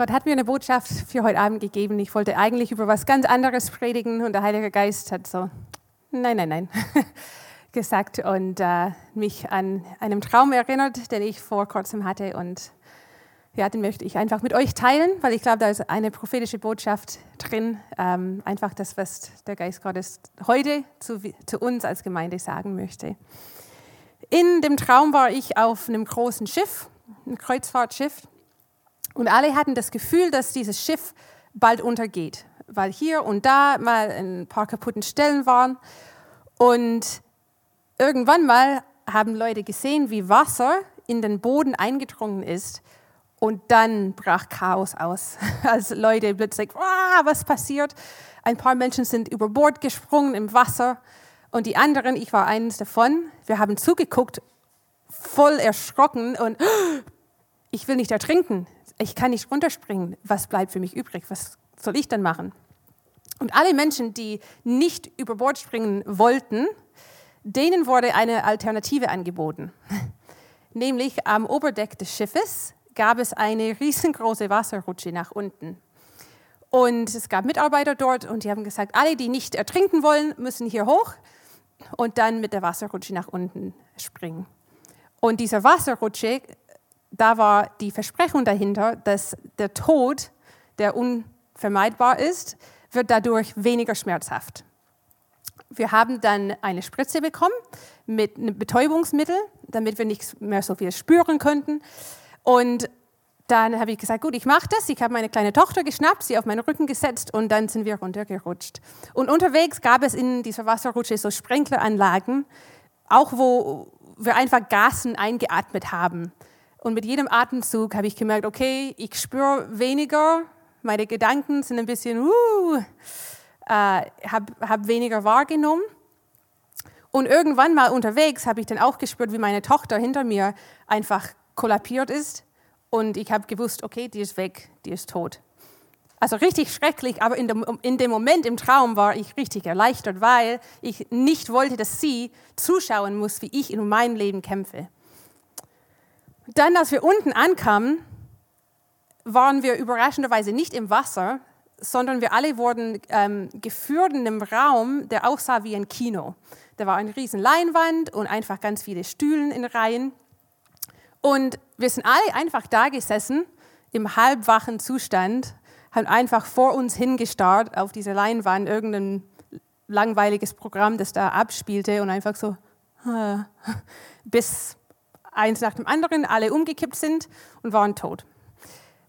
Gott hat mir eine Botschaft für heute Abend gegeben. Ich wollte eigentlich über was ganz anderes predigen und der Heilige Geist hat so, nein, nein, nein, gesagt und äh, mich an einen Traum erinnert, den ich vor kurzem hatte und ja, den möchte ich einfach mit euch teilen, weil ich glaube, da ist eine prophetische Botschaft drin. Ähm, einfach das, was der Geist Gottes heute zu, zu uns als Gemeinde sagen möchte. In dem Traum war ich auf einem großen Schiff, ein Kreuzfahrtschiff, und alle hatten das Gefühl, dass dieses Schiff bald untergeht, weil hier und da mal ein paar kaputten Stellen waren. Und irgendwann mal haben Leute gesehen, wie Wasser in den Boden eingedrungen ist und dann brach Chaos aus, als Leute plötzlich, ah, was passiert? Ein paar Menschen sind über Bord gesprungen im Wasser und die anderen, ich war eines davon, wir haben zugeguckt, voll erschrocken und ich will nicht ertrinken, ich kann nicht runterspringen, was bleibt für mich übrig, was soll ich dann machen? Und alle Menschen, die nicht über Bord springen wollten, denen wurde eine Alternative angeboten. Nämlich am Oberdeck des Schiffes gab es eine riesengroße Wasserrutsche nach unten. Und es gab Mitarbeiter dort und die haben gesagt, alle, die nicht ertrinken wollen, müssen hier hoch und dann mit der Wasserrutsche nach unten springen. Und diese Wasserrutsche, da war die Versprechung dahinter, dass der Tod, der unvermeidbar ist, wird dadurch weniger schmerzhaft. Wir haben dann eine Spritze bekommen mit einem Betäubungsmittel, damit wir nicht mehr so viel spüren könnten. Und dann habe ich gesagt, gut, ich mache das. Ich habe meine kleine Tochter geschnappt, sie auf meinen Rücken gesetzt und dann sind wir runtergerutscht. Und unterwegs gab es in dieser Wasserrutsche so Sprenkleranlagen, auch wo wir einfach Gasen eingeatmet haben. Und mit jedem Atemzug habe ich gemerkt, okay, ich spüre weniger, meine Gedanken sind ein bisschen, uh, äh, habe hab weniger wahrgenommen. Und irgendwann mal unterwegs habe ich dann auch gespürt, wie meine Tochter hinter mir einfach kollabiert ist und ich habe gewusst, okay, die ist weg, die ist tot. Also richtig schrecklich, aber in dem, in dem Moment im Traum war ich richtig erleichtert, weil ich nicht wollte, dass sie zuschauen muss, wie ich in meinem Leben kämpfe. Dann, als wir unten ankamen, waren wir überraschenderweise nicht im Wasser, sondern wir alle wurden ähm, geführt in einem Raum, der aussah wie ein Kino. Da war eine riesen Leinwand und einfach ganz viele Stühlen in Reihen. Und wir sind alle einfach da gesessen im halbwachen Zustand, haben einfach vor uns hingestarrt auf diese Leinwand, irgendein langweiliges Programm, das da abspielte und einfach so, bis eins nach dem anderen alle umgekippt sind und waren tot.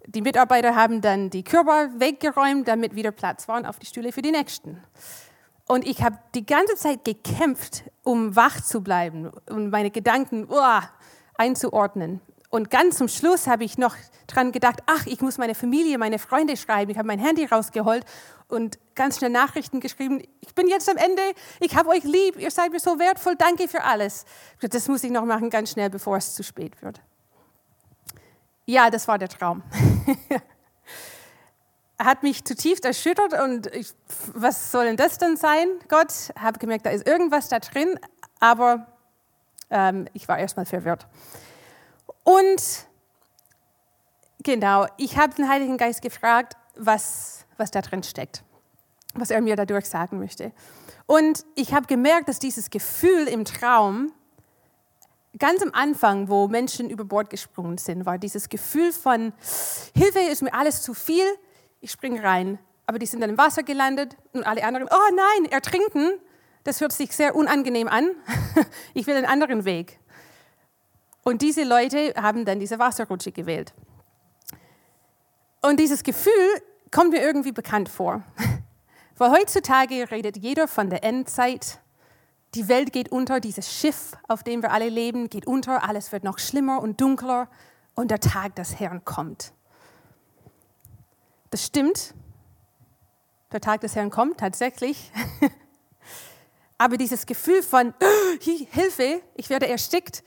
Die Mitarbeiter haben dann die Körper weggeräumt, damit wieder Platz war auf die Stühle für die Nächsten. Und ich habe die ganze Zeit gekämpft, um wach zu bleiben und meine Gedanken, oh, einzuordnen. Und ganz zum Schluss habe ich noch dran gedacht, ach, ich muss meine Familie, meine Freunde schreiben. Ich habe mein Handy rausgeholt und ganz schnell Nachrichten geschrieben. Ich bin jetzt am Ende, ich habe euch lieb, ihr seid mir so wertvoll, danke für alles. Das muss ich noch machen, ganz schnell, bevor es zu spät wird. Ja, das war der Traum. hat mich zutiefst erschüttert und ich, was soll denn das denn sein? Gott, habe gemerkt, da ist irgendwas da drin, aber ähm, ich war erstmal verwirrt. Und genau, ich habe den Heiligen Geist gefragt, was, was da drin steckt, was er mir dadurch sagen möchte. Und ich habe gemerkt, dass dieses Gefühl im Traum, ganz am Anfang, wo Menschen über Bord gesprungen sind, war dieses Gefühl von, Hilfe ist mir alles zu viel, ich springe rein. Aber die sind dann im Wasser gelandet und alle anderen, oh nein, ertrinken das hört sich sehr unangenehm an. Ich will einen anderen Weg. Und diese Leute haben dann diese Wasserrutsche gewählt. Und dieses Gefühl kommt mir irgendwie bekannt vor. Weil heutzutage redet jeder von der Endzeit. Die Welt geht unter, dieses Schiff, auf dem wir alle leben, geht unter, alles wird noch schlimmer und dunkler und der Tag des Herrn kommt. Das stimmt. Der Tag des Herrn kommt tatsächlich. Aber dieses Gefühl von Hilfe, ich werde erstickt,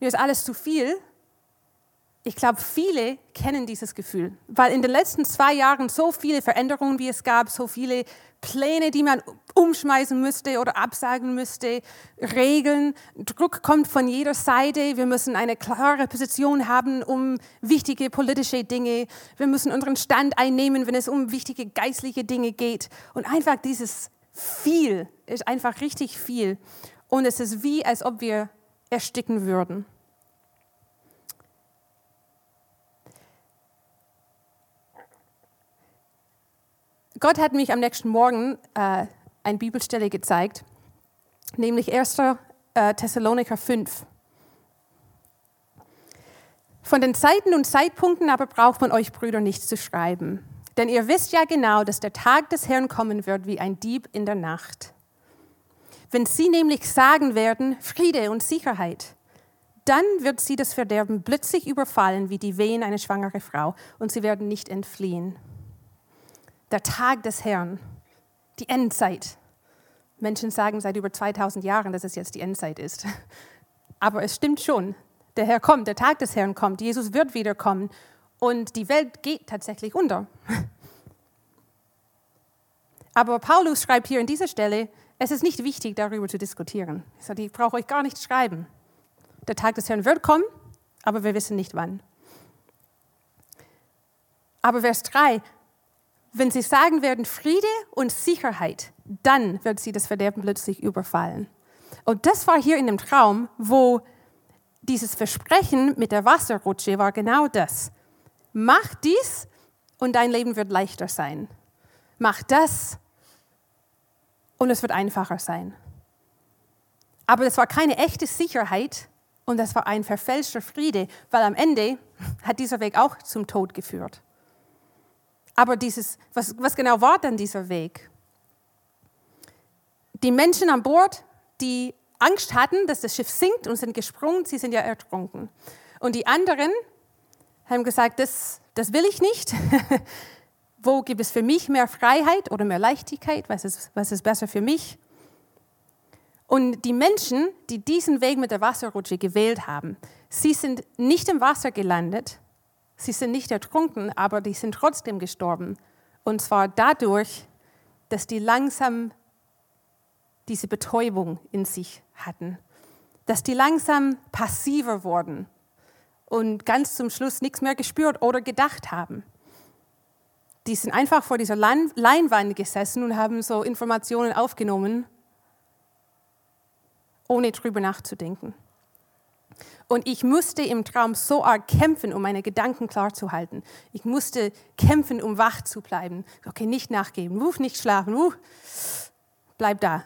mir ist alles zu viel, ich glaube, viele kennen dieses Gefühl, weil in den letzten zwei Jahren so viele Veränderungen, wie es gab, so viele Pläne, die man umschmeißen müsste oder absagen müsste, Regeln, Druck kommt von jeder Seite, wir müssen eine klare Position haben um wichtige politische Dinge, wir müssen unseren Stand einnehmen, wenn es um wichtige geistliche Dinge geht. Und einfach dieses viel ist einfach richtig viel. Und es ist wie, als ob wir ersticken würden. Gott hat mich am nächsten Morgen äh, eine Bibelstelle gezeigt, nämlich 1. Äh, Thessalonicher 5. Von den Zeiten und Zeitpunkten aber braucht man euch Brüder nichts zu schreiben. Denn ihr wisst ja genau, dass der Tag des Herrn kommen wird wie ein Dieb in der Nacht. Wenn sie nämlich sagen werden, Friede und Sicherheit, dann wird sie das Verderben plötzlich überfallen wie die Wehen einer schwangeren Frau und sie werden nicht entfliehen der Tag des Herrn, die Endzeit. Menschen sagen seit über 2000 Jahren, dass es jetzt die Endzeit ist. Aber es stimmt schon. Der Herr kommt, der Tag des Herrn kommt, Jesus wird wiederkommen und die Welt geht tatsächlich unter. Aber Paulus schreibt hier an dieser Stelle, es ist nicht wichtig, darüber zu diskutieren. Er sagt, ich brauche euch gar nicht schreiben. Der Tag des Herrn wird kommen, aber wir wissen nicht wann. Aber Vers 3, wenn sie sagen werden Friede und Sicherheit, dann wird sie das Verderben plötzlich überfallen. Und das war hier in dem Traum, wo dieses Versprechen mit der Wasserrutsche war genau das. Mach dies und dein Leben wird leichter sein. Mach das und es wird einfacher sein. Aber das war keine echte Sicherheit und das war ein verfälschter Friede, weil am Ende hat dieser Weg auch zum Tod geführt. Aber dieses, was, was genau war dann dieser Weg? Die Menschen an Bord, die Angst hatten, dass das Schiff sinkt und sind gesprungen, sie sind ja ertrunken. Und die anderen haben gesagt, das, das will ich nicht. Wo gibt es für mich mehr Freiheit oder mehr Leichtigkeit? Was ist, was ist besser für mich? Und die Menschen, die diesen Weg mit der Wasserrutsche gewählt haben, sie sind nicht im Wasser gelandet, Sie sind nicht ertrunken, aber die sind trotzdem gestorben. Und zwar dadurch, dass die langsam diese Betäubung in sich hatten. Dass die langsam passiver wurden und ganz zum Schluss nichts mehr gespürt oder gedacht haben. Die sind einfach vor dieser Leinwand gesessen und haben so Informationen aufgenommen, ohne drüber nachzudenken. Und ich musste im Traum so arg kämpfen, um meine Gedanken klar zu halten. Ich musste kämpfen, um wach zu bleiben. Okay, nicht nachgeben, uh, nicht schlafen, uh, bleib da.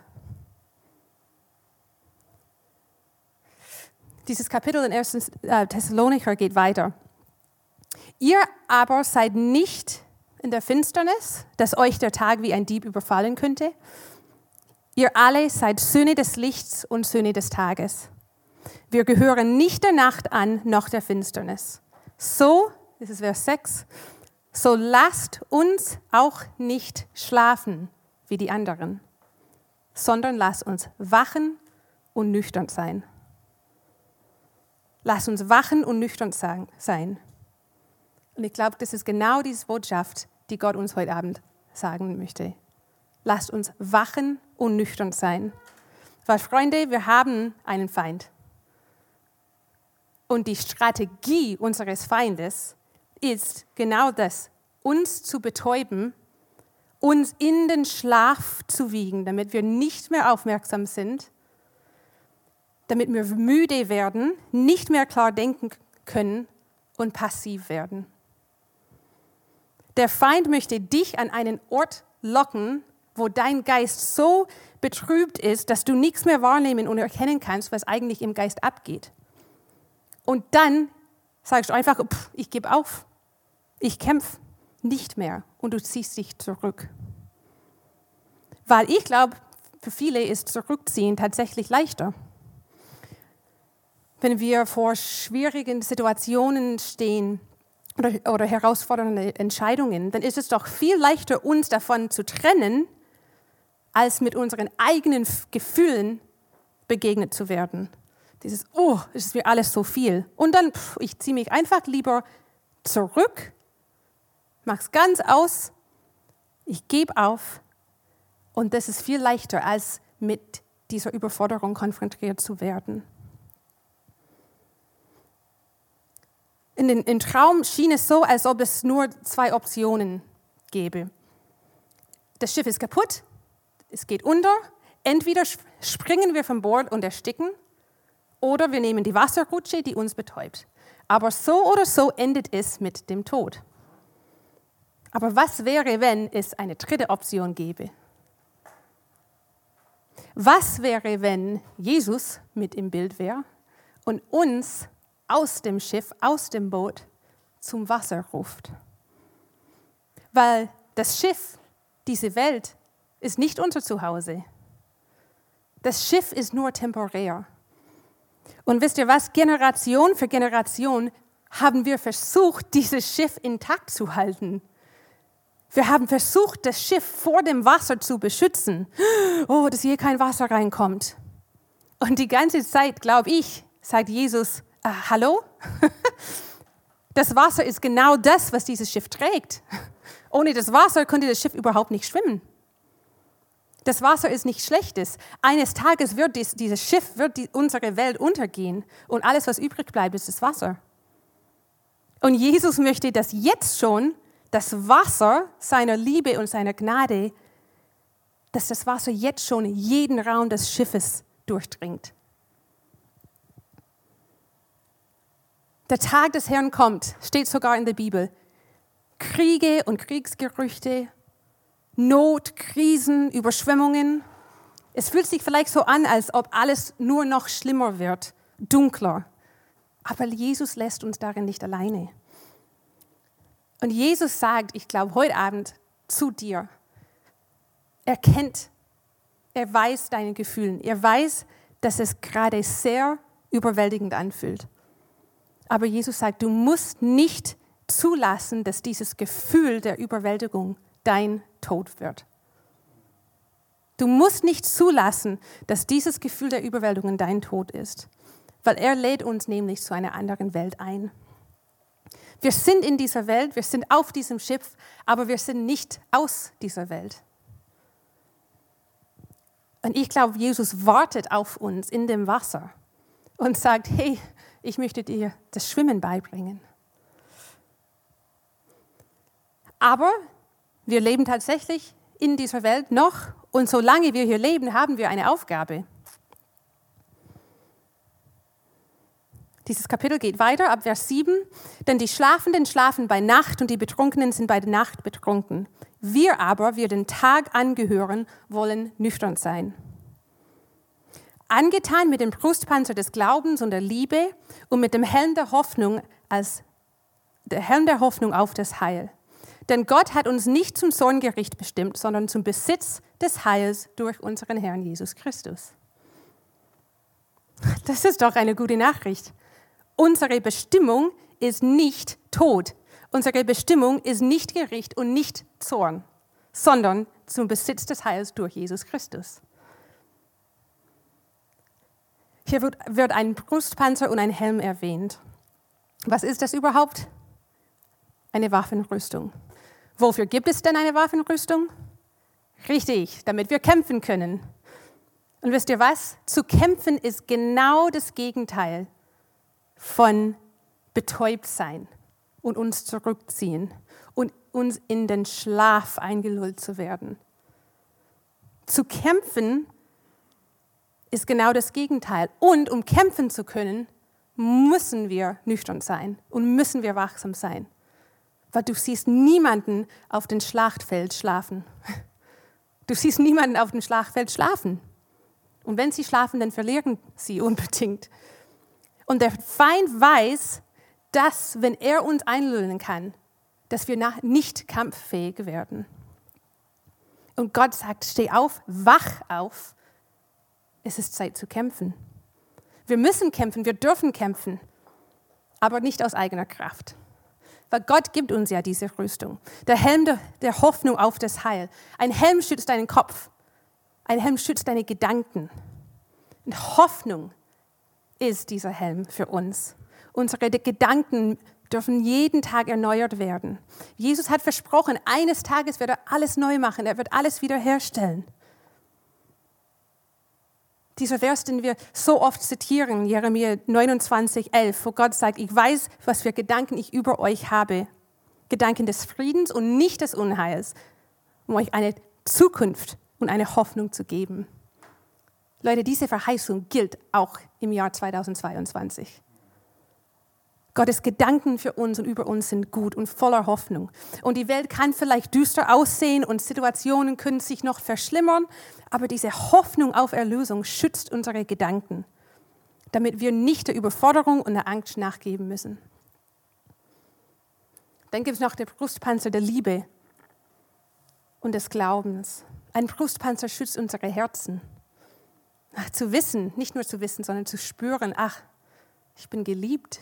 Dieses Kapitel in 1. Äh, Thessalonicher geht weiter. Ihr aber seid nicht in der Finsternis, dass euch der Tag wie ein Dieb überfallen könnte. Ihr alle seid Söhne des Lichts und Söhne des Tages. Wir gehören nicht der Nacht an, noch der Finsternis. So, das ist Vers 6, so lasst uns auch nicht schlafen wie die anderen, sondern lasst uns wachen und nüchtern sein. Lasst uns wachen und nüchtern sein. Und ich glaube, das ist genau diese Botschaft, die Gott uns heute Abend sagen möchte. Lasst uns wachen und nüchtern sein. Weil, Freunde, wir haben einen Feind. Und die Strategie unseres Feindes ist genau das, uns zu betäuben, uns in den Schlaf zu wiegen, damit wir nicht mehr aufmerksam sind, damit wir müde werden, nicht mehr klar denken können und passiv werden. Der Feind möchte dich an einen Ort locken, wo dein Geist so betrübt ist, dass du nichts mehr wahrnehmen und erkennen kannst, was eigentlich im Geist abgeht. Und dann sagst du einfach, pff, ich gebe auf, ich kämpfe nicht mehr und du ziehst dich zurück. Weil ich glaube, für viele ist Zurückziehen tatsächlich leichter. Wenn wir vor schwierigen Situationen stehen oder, oder herausfordernde Entscheidungen, dann ist es doch viel leichter, uns davon zu trennen, als mit unseren eigenen Gefühlen begegnet zu werden. Dieses, oh, es ist mir alles so viel. Und dann, pff, ich ziehe mich einfach lieber zurück, mach's ganz aus, ich gebe auf. Und das ist viel leichter, als mit dieser Überforderung konfrontiert zu werden. In den in Traum schien es so, als ob es nur zwei Optionen gäbe. Das Schiff ist kaputt, es geht unter, entweder springen wir vom Bord und ersticken oder wir nehmen die Wasserrutsche, die uns betäubt. Aber so oder so endet es mit dem Tod. Aber was wäre, wenn es eine dritte Option gäbe? Was wäre, wenn Jesus mit im Bild wäre und uns aus dem Schiff, aus dem Boot zum Wasser ruft? Weil das Schiff, diese Welt, ist nicht unser Zuhause. Das Schiff ist nur temporär. Und wisst ihr was? Generation für Generation haben wir versucht, dieses Schiff intakt zu halten. Wir haben versucht, das Schiff vor dem Wasser zu beschützen. Oh, dass hier kein Wasser reinkommt. Und die ganze Zeit, glaube ich, sagt Jesus, äh, hallo? Das Wasser ist genau das, was dieses Schiff trägt. Ohne das Wasser könnte das Schiff überhaupt nicht schwimmen. Das Wasser ist nichts Schlechtes. Eines Tages wird dies, dieses Schiff, wird die, unsere Welt untergehen und alles, was übrig bleibt, ist das Wasser. Und Jesus möchte, dass jetzt schon das Wasser seiner Liebe und seiner Gnade, dass das Wasser jetzt schon jeden Raum des Schiffes durchdringt. Der Tag des Herrn kommt, steht sogar in der Bibel. Kriege und Kriegsgerüchte, Not, Krisen, Überschwemmungen. Es fühlt sich vielleicht so an, als ob alles nur noch schlimmer wird, dunkler. Aber Jesus lässt uns darin nicht alleine. Und Jesus sagt, ich glaube, heute Abend zu dir, er kennt, er weiß deine Gefühle, er weiß, dass es gerade sehr überwältigend anfühlt. Aber Jesus sagt, du musst nicht zulassen, dass dieses Gefühl der Überwältigung dein Tod wird. Du musst nicht zulassen, dass dieses Gefühl der Überwältigung dein Tod ist, weil er lädt uns nämlich zu einer anderen Welt ein. Wir sind in dieser Welt, wir sind auf diesem Schiff, aber wir sind nicht aus dieser Welt. Und ich glaube, Jesus wartet auf uns in dem Wasser und sagt, hey, ich möchte dir das Schwimmen beibringen. Aber wir leben tatsächlich in dieser Welt noch und solange wir hier leben, haben wir eine Aufgabe. Dieses Kapitel geht weiter ab Vers 7. Denn die Schlafenden schlafen bei Nacht und die Betrunkenen sind bei Nacht betrunken. Wir aber, wir den Tag angehören, wollen nüchtern sein. Angetan mit dem Brustpanzer des Glaubens und der Liebe und mit dem Helm der Hoffnung als der Helm der Hoffnung auf das Heil. Denn Gott hat uns nicht zum Zorngericht bestimmt, sondern zum Besitz des Heils durch unseren Herrn Jesus Christus. Das ist doch eine gute Nachricht. Unsere Bestimmung ist nicht Tod. Unsere Bestimmung ist nicht Gericht und nicht Zorn, sondern zum Besitz des Heils durch Jesus Christus. Hier wird, wird ein Brustpanzer und ein Helm erwähnt. Was ist das überhaupt? Eine Waffenrüstung. Wofür gibt es denn eine Waffenrüstung? Richtig, damit wir kämpfen können. Und wisst ihr was? Zu kämpfen ist genau das Gegenteil von betäubt sein und uns zurückziehen und uns in den Schlaf eingelullt zu werden. Zu kämpfen ist genau das Gegenteil. Und um kämpfen zu können, müssen wir nüchtern sein und müssen wir wachsam sein weil du siehst niemanden auf dem Schlachtfeld schlafen. Du siehst niemanden auf dem Schlachtfeld schlafen. Und wenn sie schlafen, dann verlieren sie unbedingt. Und der Feind weiß, dass, wenn er uns einlullen kann, dass wir nicht kampffähig werden. Und Gott sagt, steh auf, wach auf. Es ist Zeit zu kämpfen. Wir müssen kämpfen, wir dürfen kämpfen, aber nicht aus eigener Kraft. Weil Gott gibt uns ja diese Rüstung. Der Helm der, der Hoffnung auf das Heil. Ein Helm schützt deinen Kopf. Ein Helm schützt deine Gedanken. Und Hoffnung ist dieser Helm für uns. Unsere Gedanken dürfen jeden Tag erneuert werden. Jesus hat versprochen, eines Tages wird er alles neu machen, er wird alles wiederherstellen. Dieser Vers, den wir so oft zitieren, Jeremia 29, 11, wo Gott sagt, ich weiß, was für Gedanken ich über euch habe. Gedanken des Friedens und nicht des Unheils, um euch eine Zukunft und eine Hoffnung zu geben. Leute, diese Verheißung gilt auch im Jahr 2022. Gottes Gedanken für uns und über uns sind gut und voller Hoffnung. Und die Welt kann vielleicht düster aussehen und Situationen können sich noch verschlimmern, aber diese Hoffnung auf Erlösung schützt unsere Gedanken, damit wir nicht der Überforderung und der Angst nachgeben müssen. Dann gibt es noch den Brustpanzer der Liebe und des Glaubens. Ein Brustpanzer schützt unsere Herzen. Ach, zu wissen, nicht nur zu wissen, sondern zu spüren, ach, ich bin geliebt,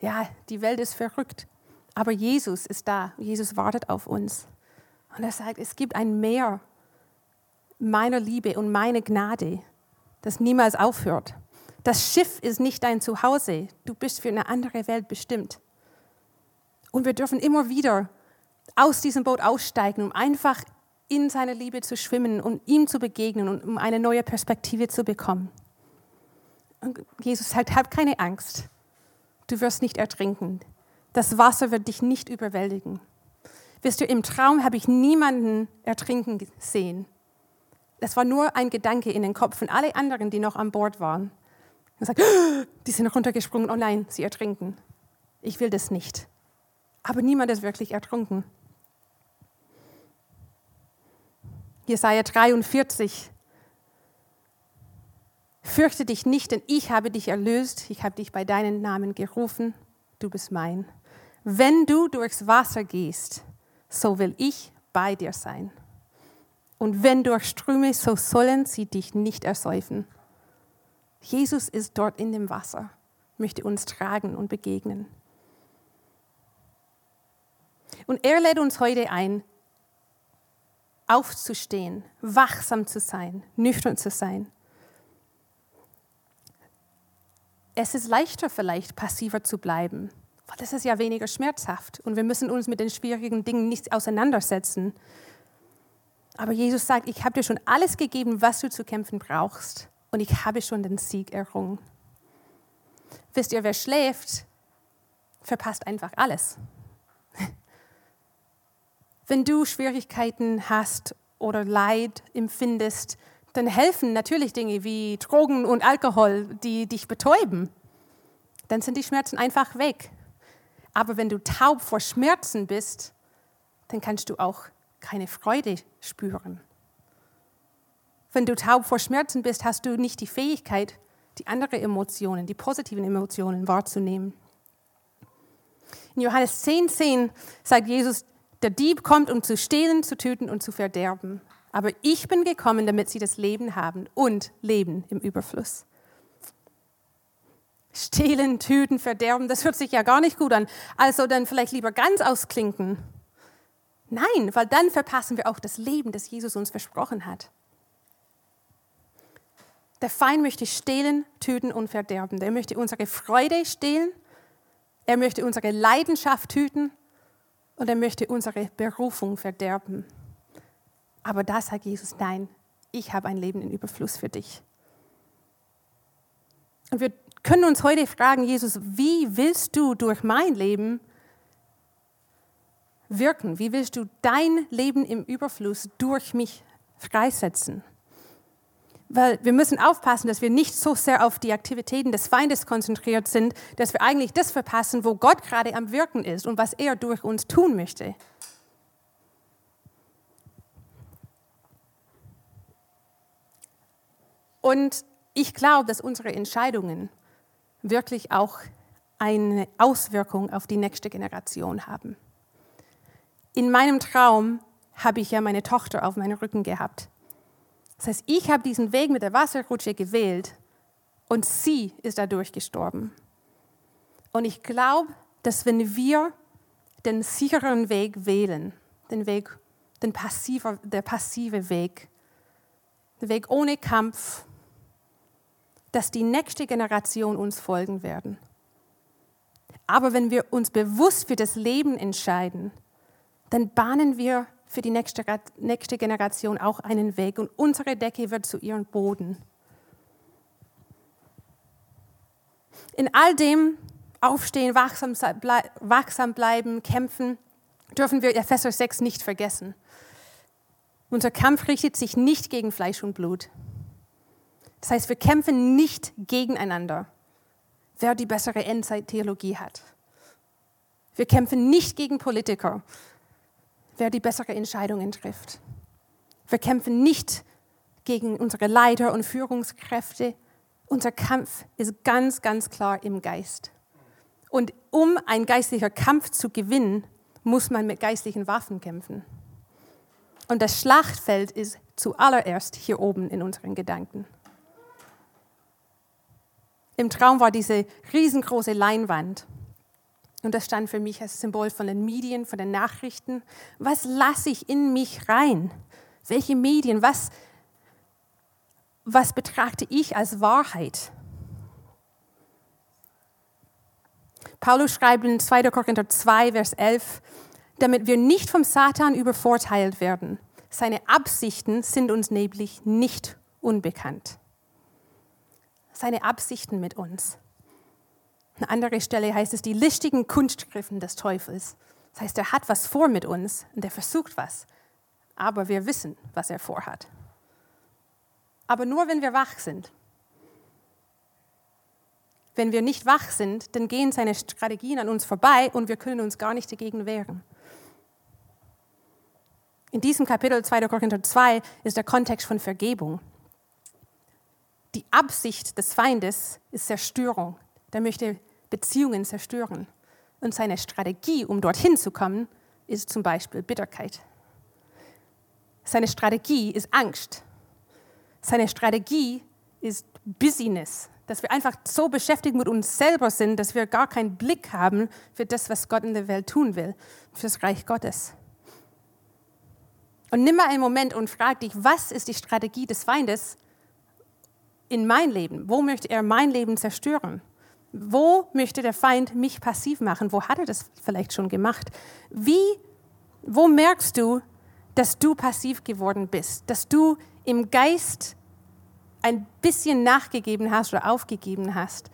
ja, die Welt ist verrückt, aber Jesus ist da. Jesus wartet auf uns. Und er sagt, es gibt ein Meer meiner Liebe und meiner Gnade, das niemals aufhört. Das Schiff ist nicht dein Zuhause. Du bist für eine andere Welt bestimmt. Und wir dürfen immer wieder aus diesem Boot aussteigen, um einfach in seiner Liebe zu schwimmen und ihm zu begegnen und um eine neue Perspektive zu bekommen. Und Jesus sagt, hab keine Angst. Du wirst nicht ertrinken. Das Wasser wird dich nicht überwältigen. Wisst du, im Traum habe ich niemanden ertrinken sehen. Das war nur ein Gedanke in den Kopf von allen anderen, die noch an Bord waren. Und sagt, die sind runtergesprungen, oh nein, sie ertrinken. Ich will das nicht. Aber niemand ist wirklich ertrunken. Jesaja 43, Fürchte dich nicht, denn ich habe dich erlöst, ich habe dich bei deinem Namen gerufen, du bist mein. Wenn du durchs Wasser gehst, so will ich bei dir sein. Und wenn durch Ströme, so sollen sie dich nicht ersäufen. Jesus ist dort in dem Wasser, möchte uns tragen und begegnen. Und er lädt uns heute ein, aufzustehen, wachsam zu sein, nüchtern zu sein es ist leichter vielleicht passiver zu bleiben, weil das ist ja weniger schmerzhaft und wir müssen uns mit den schwierigen Dingen nicht auseinandersetzen. Aber Jesus sagt, ich habe dir schon alles gegeben, was du zu kämpfen brauchst und ich habe schon den Sieg errungen. Wisst ihr, wer schläft, verpasst einfach alles. Wenn du Schwierigkeiten hast oder Leid empfindest, dann helfen natürlich Dinge wie Drogen und Alkohol, die dich betäuben. Dann sind die Schmerzen einfach weg. Aber wenn du taub vor Schmerzen bist, dann kannst du auch keine Freude spüren. Wenn du taub vor Schmerzen bist, hast du nicht die Fähigkeit, die anderen Emotionen, die positiven Emotionen wahrzunehmen. In Johannes 10, 10 sagt Jesus, der Dieb kommt, um zu stehlen, zu töten und zu verderben. Aber ich bin gekommen, damit sie das Leben haben und Leben im Überfluss. Stehlen, töten, verderben, das hört sich ja gar nicht gut an. Also dann vielleicht lieber ganz ausklinken. Nein, weil dann verpassen wir auch das Leben, das Jesus uns versprochen hat. Der Feind möchte stehlen, töten und verderben. Er möchte unsere Freude stehlen, er möchte unsere Leidenschaft töten und er möchte unsere Berufung verderben. Aber da sagt Jesus, nein, ich habe ein Leben in Überfluss für dich. Und wir können uns heute fragen, Jesus, wie willst du durch mein Leben wirken? Wie willst du dein Leben im Überfluss durch mich freisetzen? Weil wir müssen aufpassen, dass wir nicht so sehr auf die Aktivitäten des Feindes konzentriert sind, dass wir eigentlich das verpassen, wo Gott gerade am Wirken ist und was er durch uns tun möchte. Und ich glaube, dass unsere Entscheidungen wirklich auch eine Auswirkung auf die nächste Generation haben. In meinem Traum habe ich ja meine Tochter auf meinem Rücken gehabt. Das heißt, ich habe diesen Weg mit der Wasserrutsche gewählt und sie ist dadurch gestorben. Und ich glaube, dass wenn wir den sicheren Weg wählen, den Weg, den passiver, der passive Weg, der Weg ohne Kampf, dass die nächste Generation uns folgen werden. Aber wenn wir uns bewusst für das Leben entscheiden, dann bahnen wir für die nächste, nächste Generation auch einen Weg und unsere Decke wird zu ihrem Boden. In all dem Aufstehen, wachsam, wachsam bleiben, kämpfen, dürfen wir Epheser 6 nicht vergessen. Unser Kampf richtet sich nicht gegen Fleisch und Blut. Das heißt, wir kämpfen nicht gegeneinander, wer die bessere Endzeittheologie hat. Wir kämpfen nicht gegen Politiker, wer die bessere Entscheidungen trifft. Wir kämpfen nicht gegen unsere Leiter und Führungskräfte. Unser Kampf ist ganz, ganz klar im Geist. Und um ein geistlicher Kampf zu gewinnen, muss man mit geistlichen Waffen kämpfen. Und das Schlachtfeld ist zuallererst hier oben in unseren Gedanken. Im Traum war diese riesengroße Leinwand. Und das stand für mich als Symbol von den Medien, von den Nachrichten. Was lasse ich in mich rein? Welche Medien? Was, was betrachte ich als Wahrheit? Paulus schreibt in 2. Korinther 2, Vers 11, damit wir nicht vom Satan übervorteilt werden. Seine Absichten sind uns nämlich nicht unbekannt seine Absichten mit uns. Eine andere Stelle heißt es, die listigen Kunstgriffen des Teufels. Das heißt, er hat was vor mit uns und er versucht was. Aber wir wissen, was er vorhat. Aber nur, wenn wir wach sind. Wenn wir nicht wach sind, dann gehen seine Strategien an uns vorbei und wir können uns gar nicht dagegen wehren. In diesem Kapitel 2. Korinther 2 ist der Kontext von Vergebung. Die Absicht des Feindes ist Zerstörung. Der möchte Beziehungen zerstören. Und seine Strategie, um dorthin zu kommen, ist zum Beispiel Bitterkeit. Seine Strategie ist Angst. Seine Strategie ist Busyness, dass wir einfach so beschäftigt mit uns selber sind, dass wir gar keinen Blick haben für das, was Gott in der Welt tun will, für das Reich Gottes. Und nimm mal einen Moment und frag dich, was ist die Strategie des Feindes in mein Leben? Wo möchte er mein Leben zerstören? Wo möchte der Feind mich passiv machen? Wo hat er das vielleicht schon gemacht? Wie, wo merkst du, dass du passiv geworden bist? Dass du im Geist ein bisschen nachgegeben hast oder aufgegeben hast?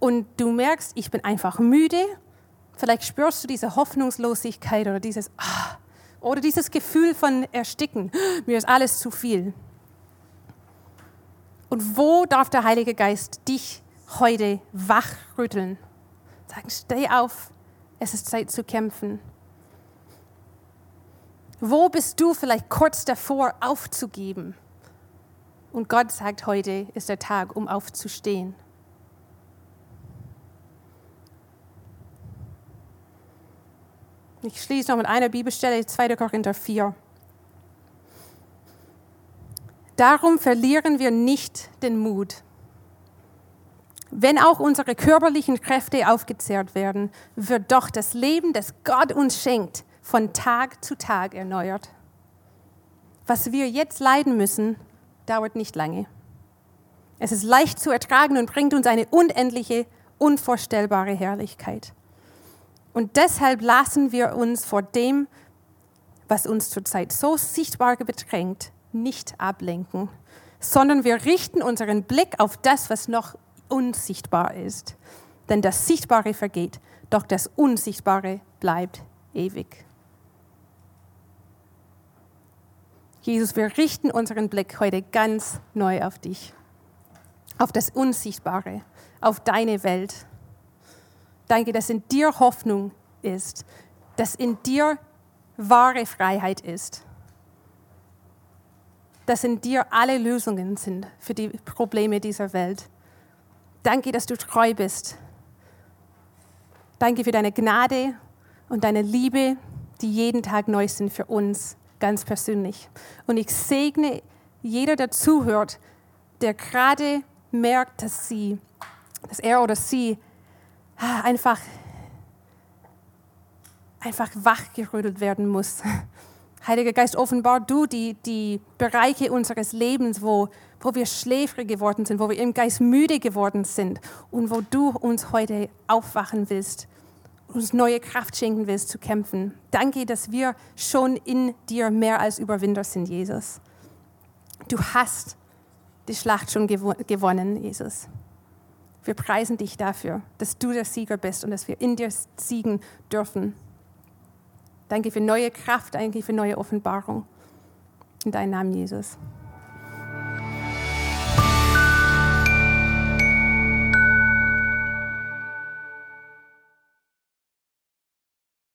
Und du merkst, ich bin einfach müde. Vielleicht spürst du diese Hoffnungslosigkeit oder dieses, ah, oder dieses Gefühl von Ersticken. Mir ist alles zu viel. Und wo darf der Heilige Geist dich heute wachrütteln? Sagen, steh auf, es ist Zeit zu kämpfen. Wo bist du vielleicht kurz davor aufzugeben? Und Gott sagt, heute ist der Tag, um aufzustehen. Ich schließe noch mit einer Bibelstelle, 2. Korinther 4. Darum verlieren wir nicht den Mut. Wenn auch unsere körperlichen Kräfte aufgezehrt werden, wird doch das Leben, das Gott uns schenkt, von Tag zu Tag erneuert. Was wir jetzt leiden müssen, dauert nicht lange. Es ist leicht zu ertragen und bringt uns eine unendliche, unvorstellbare Herrlichkeit. Und deshalb lassen wir uns vor dem, was uns zurzeit so sichtbar bedrängt, nicht ablenken, sondern wir richten unseren Blick auf das, was noch unsichtbar ist. Denn das Sichtbare vergeht, doch das Unsichtbare bleibt ewig. Jesus, wir richten unseren Blick heute ganz neu auf dich, auf das Unsichtbare, auf deine Welt. Danke, dass in dir Hoffnung ist, dass in dir wahre Freiheit ist dass in dir alle Lösungen sind für die Probleme dieser Welt. Danke, dass du treu bist. Danke für deine Gnade und deine Liebe, die jeden Tag neu sind für uns ganz persönlich. Und ich segne jeder, der zuhört, der gerade merkt, dass sie, dass er oder sie einfach, einfach wachgerüttelt werden muss. Heiliger Geist, offenbar du die, die Bereiche unseres Lebens, wo, wo wir schläfrig geworden sind, wo wir im Geist müde geworden sind und wo du uns heute aufwachen willst, uns neue Kraft schenken willst zu kämpfen. Danke, dass wir schon in dir mehr als Überwinder sind, Jesus. Du hast die Schlacht schon gewonnen, Jesus. Wir preisen dich dafür, dass du der Sieger bist und dass wir in dir siegen dürfen. Danke für neue Kraft, danke für neue Offenbarung. In deinem Namen, Jesus.